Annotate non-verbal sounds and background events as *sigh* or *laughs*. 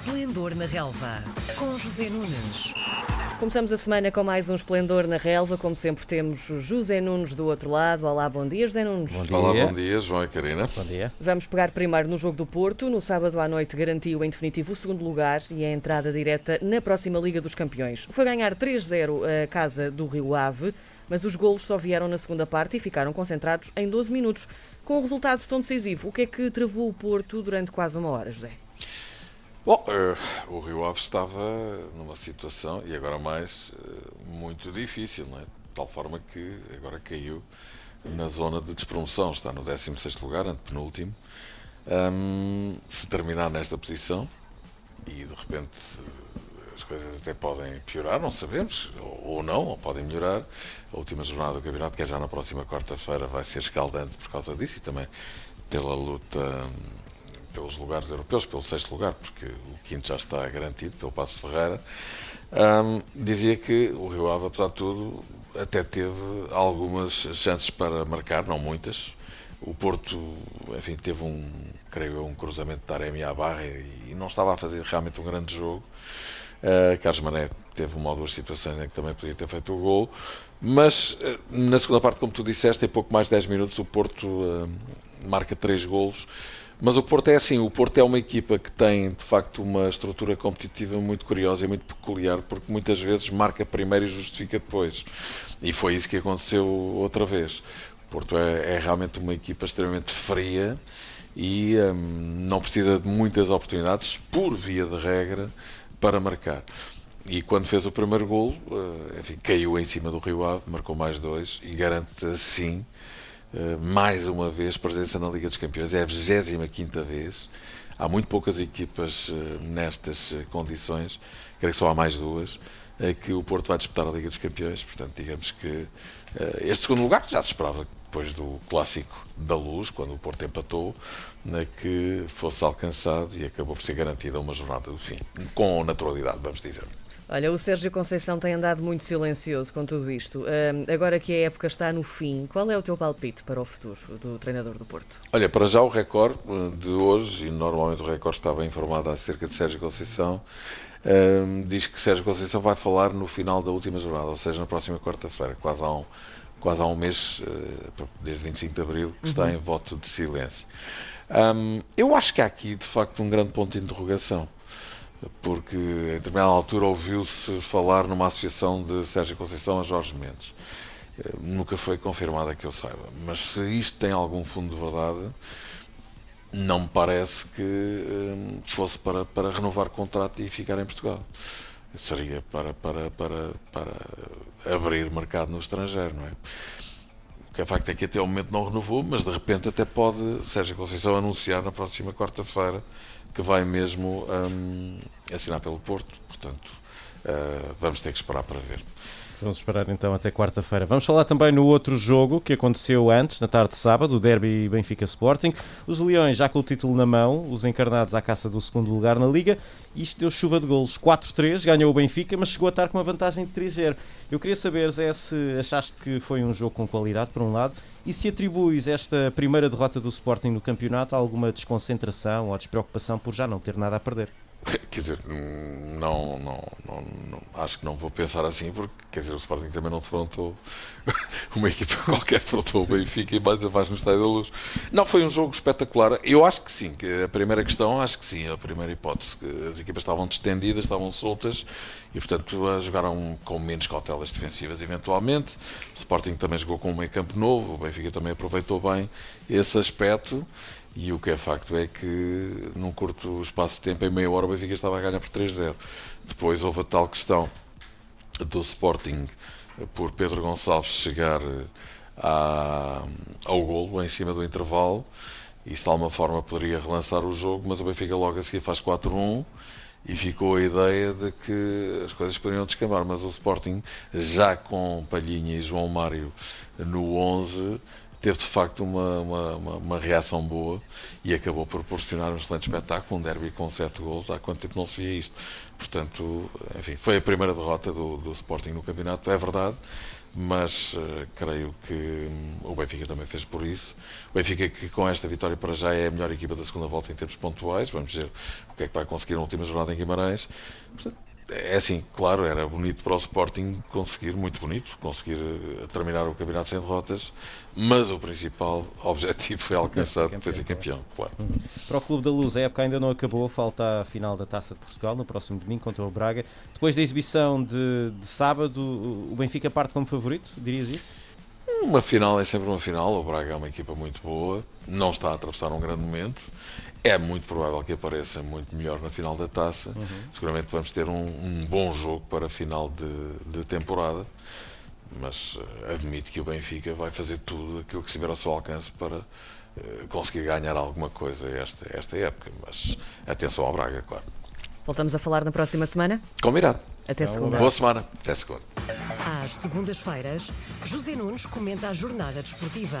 Esplendor na Relva, com José Nunes. Começamos a semana com mais um Esplendor na Relva. Como sempre, temos o José Nunes do outro lado. Olá, bom dia, José Nunes. Bom dia. Olá, bom dia, João e Karina. Bom dia. Vamos pegar primeiro no jogo do Porto. No sábado à noite garantiu em definitivo o segundo lugar e a entrada direta na próxima Liga dos Campeões. Foi ganhar 3-0 a casa do Rio Ave, mas os golos só vieram na segunda parte e ficaram concentrados em 12 minutos. Com o resultado tão decisivo, o que é que travou o Porto durante quase uma hora, José? Bom, eh, o Rio Ave estava numa situação, e agora mais, eh, muito difícil, não é? De tal forma que agora caiu na zona de despromoção, está no 16º lugar, antepenúltimo. Ahm, se terminar nesta posição, e de repente eh, as coisas até podem piorar, não sabemos, ou, ou não, ou podem melhorar. A última jornada do campeonato, que é já na próxima quarta-feira, vai ser escaldante por causa disso e também pela luta hum, pelos lugares europeus, pelo sexto lugar, porque o quinto já está garantido pelo Passo Ferreira. Hum, dizia que o Rio Ave, apesar de tudo, até teve algumas chances para marcar, não muitas. O Porto, enfim, teve um, creio um cruzamento de Taremi à barra e, e não estava a fazer realmente um grande jogo. Uh, Carlos Mané teve uma ou duas situações em que também podia ter feito o gol, mas uh, na segunda parte, como tu disseste, em pouco mais de 10 minutos, o Porto uh, marca 3 golos. Mas o Porto é assim, o Porto é uma equipa que tem de facto uma estrutura competitiva muito curiosa e muito peculiar, porque muitas vezes marca primeiro e justifica depois. E foi isso que aconteceu outra vez. O Porto é, é realmente uma equipa extremamente fria e hum, não precisa de muitas oportunidades, por via de regra, para marcar. E quando fez o primeiro golo, enfim, caiu em cima do Rio Ave, marcou mais dois e garante assim mais uma vez presença na Liga dos Campeões. É a 25 vez. Há muito poucas equipas nestas condições, creio que só há mais duas, que o Porto vai disputar a Liga dos Campeões. Portanto, digamos que este segundo lugar já se esperava depois do clássico da luz, quando o Porto empatou, que fosse alcançado e acabou por ser garantida uma jornada do fim, com naturalidade, vamos dizer. Olha, o Sérgio Conceição tem andado muito silencioso com tudo isto. Uh, agora que a época está no fim, qual é o teu palpite para o futuro do treinador do Porto? Olha, para já o recorde de hoje, e normalmente o recorde estava informado acerca de Sérgio Conceição, uh, diz que Sérgio Conceição vai falar no final da última jornada, ou seja, na próxima quarta-feira, quase há um, quase há um mês, uh, desde 25 de abril, que está uhum. em voto de silêncio. Um, eu acho que há aqui, de facto, um grande ponto de interrogação porque em determinada altura ouviu-se falar numa associação de Sérgio Conceição a Jorge Mendes. Eh, nunca foi confirmada que eu saiba, mas se isto tem algum fundo de verdade, não me parece que um, fosse para, para renovar contrato e ficar em Portugal. Seria para, para, para, para abrir mercado no estrangeiro, não é? O que é facto é que até o momento não renovou, mas de repente até pode Sérgio Conceição anunciar na próxima quarta-feira que vai mesmo um, assinar pelo Porto. Portanto, uh, vamos ter que esperar para ver. Vamos esperar então até quarta-feira. Vamos falar também no outro jogo que aconteceu antes, na tarde de sábado, o Derby Benfica Sporting. Os Leões já com o título na mão, os encarnados à caça do segundo lugar na Liga. Isto deu chuva de golos. 4-3, ganhou o Benfica, mas chegou a estar com uma vantagem de 3-0. Eu queria saber, Zé, se achaste que foi um jogo com qualidade, por um lado, e se atribuis esta primeira derrota do Sporting no campeonato a alguma desconcentração ou despreocupação por já não ter nada a perder? Quer dizer, não, não, não, não, acho que não vou pensar assim, porque quer dizer, o Sporting também não defrontou *laughs* uma equipa *laughs* qualquer, defrontou o Benfica e mais faz no Estádio da Luz. Não, foi um jogo espetacular. Eu acho que sim, que a primeira questão, acho que sim, a primeira hipótese, que as equipas estavam distendidas, estavam soltas e, portanto, jogaram com menos cautelas defensivas, eventualmente. O Sporting também jogou com um meio campo novo, o Benfica também aproveitou bem esse aspecto. E o que é facto é que, num curto espaço de tempo, em meia hora, o Benfica estava a ganhar por 3-0. Depois houve a tal questão do Sporting por Pedro Gonçalves chegar à, ao golo em cima do intervalo. e de alguma forma poderia relançar o jogo, mas o Benfica logo a seguir faz 4-1 e ficou a ideia de que as coisas poderiam descambar, mas o Sporting, já com Palhinha e João Mário no 11, teve de facto uma, uma, uma, uma, reação boa e acabou por proporcionar um excelente espetáculo, um derby com sete gols, há quanto tempo não se via isto. Portanto, enfim, foi a primeira derrota do, do Sporting no campeonato, é verdade, mas uh, creio que um, o Benfica também fez por isso. O Benfica que com esta vitória para já é a melhor equipa da segunda volta em termos pontuais, vamos ver o que é que vai conseguir na última jornada em Guimarães. Portanto, é assim, claro, era bonito para o Sporting conseguir, muito bonito, conseguir eh, terminar o campeonato sem derrotas, mas o principal *laughs* objetivo foi alcançado, foi ser campeão, claro. Uhum. Para o Clube da Luz, a época ainda não acabou, falta a final da Taça de Portugal no próximo domingo contra o Braga. Depois da exibição de, de sábado, o Benfica parte como favorito, dirias isso? Uma final é sempre uma final, o Braga é uma equipa muito boa, não está a atravessar um grande momento, é muito provável que apareça muito melhor na final da taça. Uhum. Seguramente vamos ter um, um, bom jogo para a final de, de temporada, mas uh, admito que o Benfica vai fazer tudo aquilo que estiver ao seu alcance para uh, conseguir ganhar alguma coisa esta, esta época. Mas atenção ao Braga, claro. Voltamos a falar na próxima semana? Combinado. Até segunda. Boa semana. Até segunda. Às segundas-feiras, José Nunes comenta a jornada desportiva.